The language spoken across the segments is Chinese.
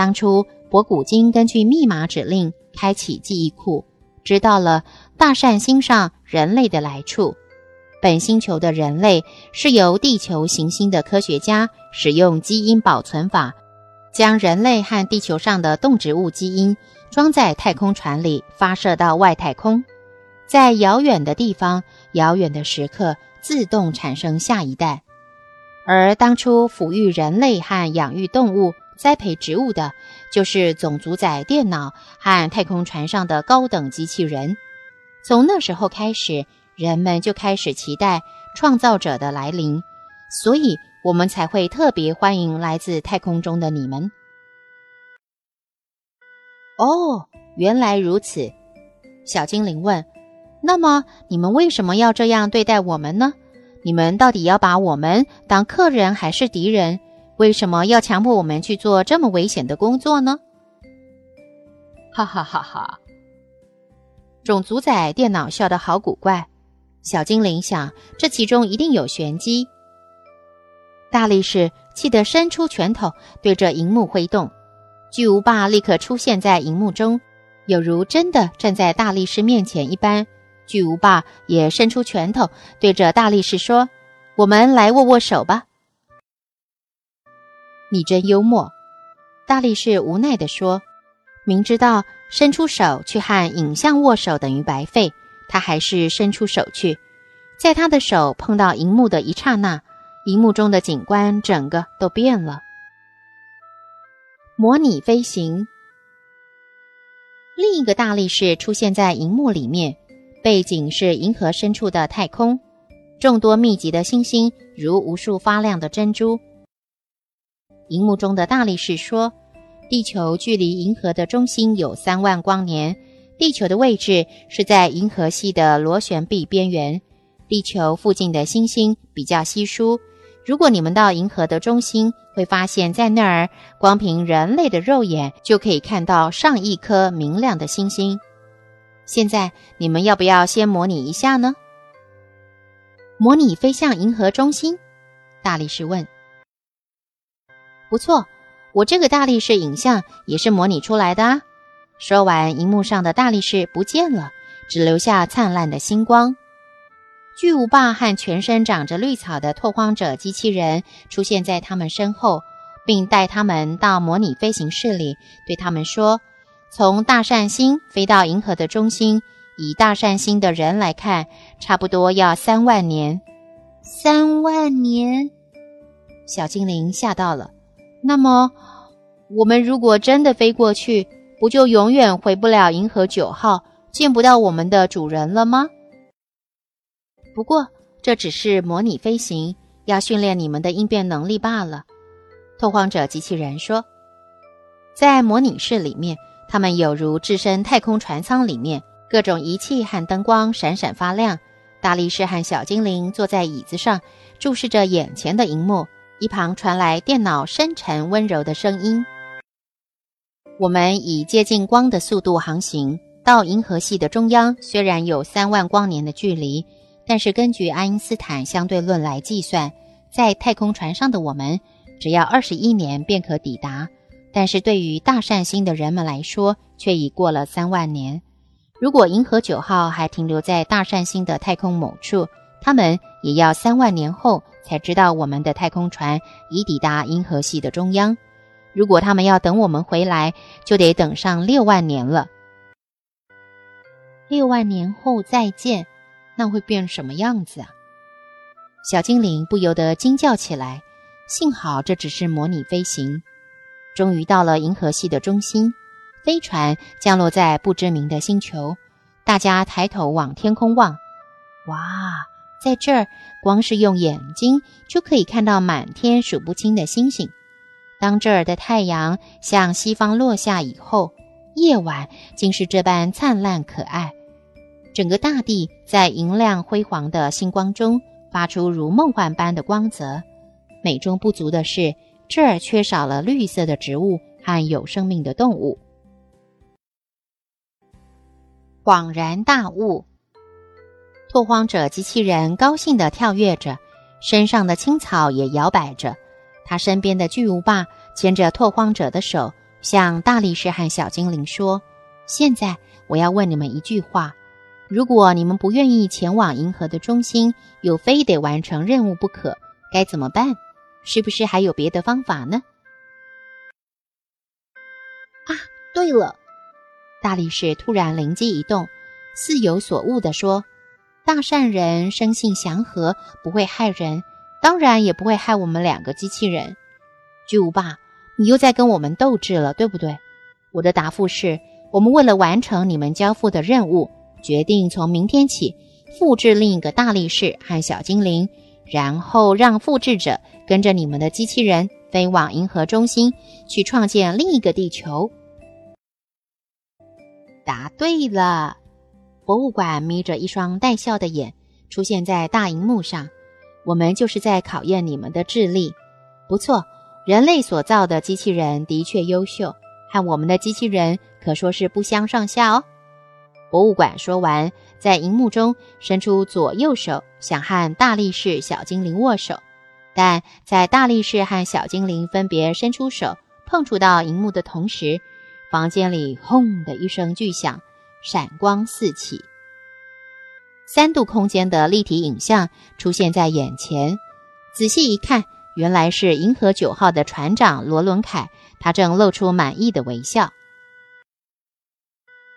当初，博古金根据密码指令开启记忆库，知道了大善星上人类的来处。本星球的人类是由地球行星的科学家使用基因保存法，将人类和地球上的动植物基因装在太空船里，发射到外太空，在遥远的地方、遥远的时刻自动产生下一代。而当初抚育人类和养育动物。栽培植物的，就是总主宰电脑和太空船上的高等机器人。从那时候开始，人们就开始期待创造者的来临，所以我们才会特别欢迎来自太空中的你们。哦，原来如此，小精灵问：“那么你们为什么要这样对待我们呢？你们到底要把我们当客人还是敌人？”为什么要强迫我们去做这么危险的工作呢？哈哈哈哈！种族仔电脑笑得好古怪。小精灵想，这其中一定有玄机。大力士气得伸出拳头，对着荧幕挥动。巨无霸立刻出现在荧幕中，有如真的站在大力士面前一般。巨无霸也伸出拳头，对着大力士说：“我们来握握手吧。”你真幽默，大力士无奈地说：“明知道伸出手去和影像握手等于白费，他还是伸出手去。在他的手碰到荧幕的一刹那，荧幕中的景观整个都变了。模拟飞行，另一个大力士出现在荧幕里面，背景是银河深处的太空，众多密集的星星如无数发亮的珍珠。”荧幕中的大力士说：“地球距离银河的中心有三万光年。地球的位置是在银河系的螺旋臂边缘。地球附近的星星比较稀疏。如果你们到银河的中心，会发现，在那儿，光凭人类的肉眼就可以看到上亿颗明亮的星星。现在，你们要不要先模拟一下呢？模拟飞向银河中心？”大力士问。不错，我这个大力士影像也是模拟出来的啊！说完，荧幕上的大力士不见了，只留下灿烂的星光。巨无霸和全身长着绿草的拓荒者机器人出现在他们身后，并带他们到模拟飞行室里，对他们说：“从大善星飞到银河的中心，以大善星的人来看，差不多要三万年。”三万年，小精灵吓到了。那么，我们如果真的飞过去，不就永远回不了银河九号，见不到我们的主人了吗？不过这只是模拟飞行，要训练你们的应变能力罢了。拓荒者机器人说：“在模拟室里面，他们有如置身太空船舱里面，各种仪器和灯光闪闪发亮。大力士和小精灵坐在椅子上，注视着眼前的荧幕。”一旁传来电脑深沉温柔的声音：“我们以接近光的速度航行到银河系的中央，虽然有三万光年的距离，但是根据爱因斯坦相对论来计算，在太空船上的我们只要二十一年便可抵达。但是对于大善星的人们来说，却已过了三万年。如果银河九号还停留在大善星的太空某处，他们也要三万年后。”才知道我们的太空船已抵达银河系的中央。如果他们要等我们回来，就得等上六万年了。六万年后再见，那会变什么样子啊？小精灵不由得惊叫起来。幸好这只是模拟飞行。终于到了银河系的中心，飞船降落在不知名的星球。大家抬头往天空望，哇，在这儿，光是用眼睛就可以看到满天数不清的星星。当这儿的太阳向西方落下以后，夜晚竟是这般灿烂可爱。整个大地在银亮辉煌的星光中发出如梦幻般的光泽。美中不足的是，这儿缺少了绿色的植物和有生命的动物。恍然大悟，拓荒者机器人高兴地跳跃着，身上的青草也摇摆着。他身边的巨无霸牵着拓荒者的手，向大力士和小精灵说：“现在我要问你们一句话：如果你们不愿意前往银河的中心，又非得完成任务不可，该怎么办？是不是还有别的方法呢？”啊，对了！大力士突然灵机一动，似有所悟地说：“大善人生性祥和，不会害人。”当然也不会害我们两个机器人。巨无霸，你又在跟我们斗智了，对不对？我的答复是：我们为了完成你们交付的任务，决定从明天起复制另一个大力士和小精灵，然后让复制者跟着你们的机器人飞往银河中心，去创建另一个地球。答对了！博物馆眯着一双带笑的眼，出现在大荧幕上。我们就是在考验你们的智力。不错，人类所造的机器人的确优秀，和我们的机器人可说是不相上下哦。博物馆说完，在荧幕中伸出左右手，想和大力士、小精灵握手。但在大力士和小精灵分别伸出手碰触到荧幕的同时，房间里轰的一声巨响，闪光四起。三度空间的立体影像出现在眼前，仔细一看，原来是银河九号的船长罗伦凯，他正露出满意的微笑。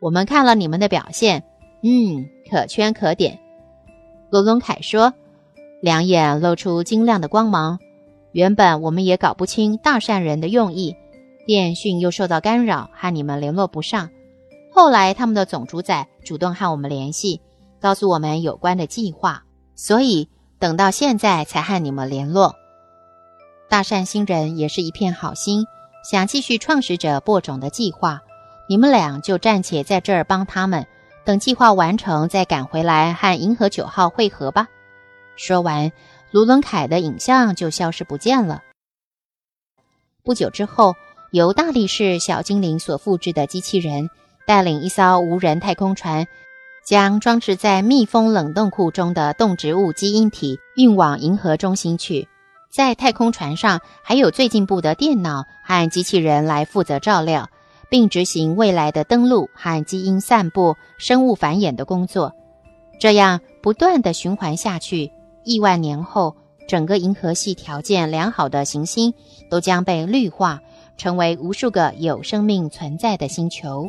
我们看了你们的表现，嗯，可圈可点。罗伦凯说，两眼露出晶亮的光芒。原本我们也搞不清大善人的用意，电讯又受到干扰，和你们联络不上。后来他们的总主宰主动和我们联系。告诉我们有关的计划，所以等到现在才和你们联络。大善星人也是一片好心，想继续创始者播种的计划。你们俩就暂且在这儿帮他们，等计划完成再赶回来和银河九号会合吧。说完，卢伦凯的影像就消失不见了。不久之后，由大力士小精灵所复制的机器人带领一艘无人太空船。将装置在密封冷冻库中的动植物基因体运往银河中心去，在太空船上还有最进步的电脑和机器人来负责照料，并执行未来的登陆和基因散布、生物繁衍的工作。这样不断的循环下去，亿万年后，整个银河系条件良好的行星都将被绿化，成为无数个有生命存在的星球。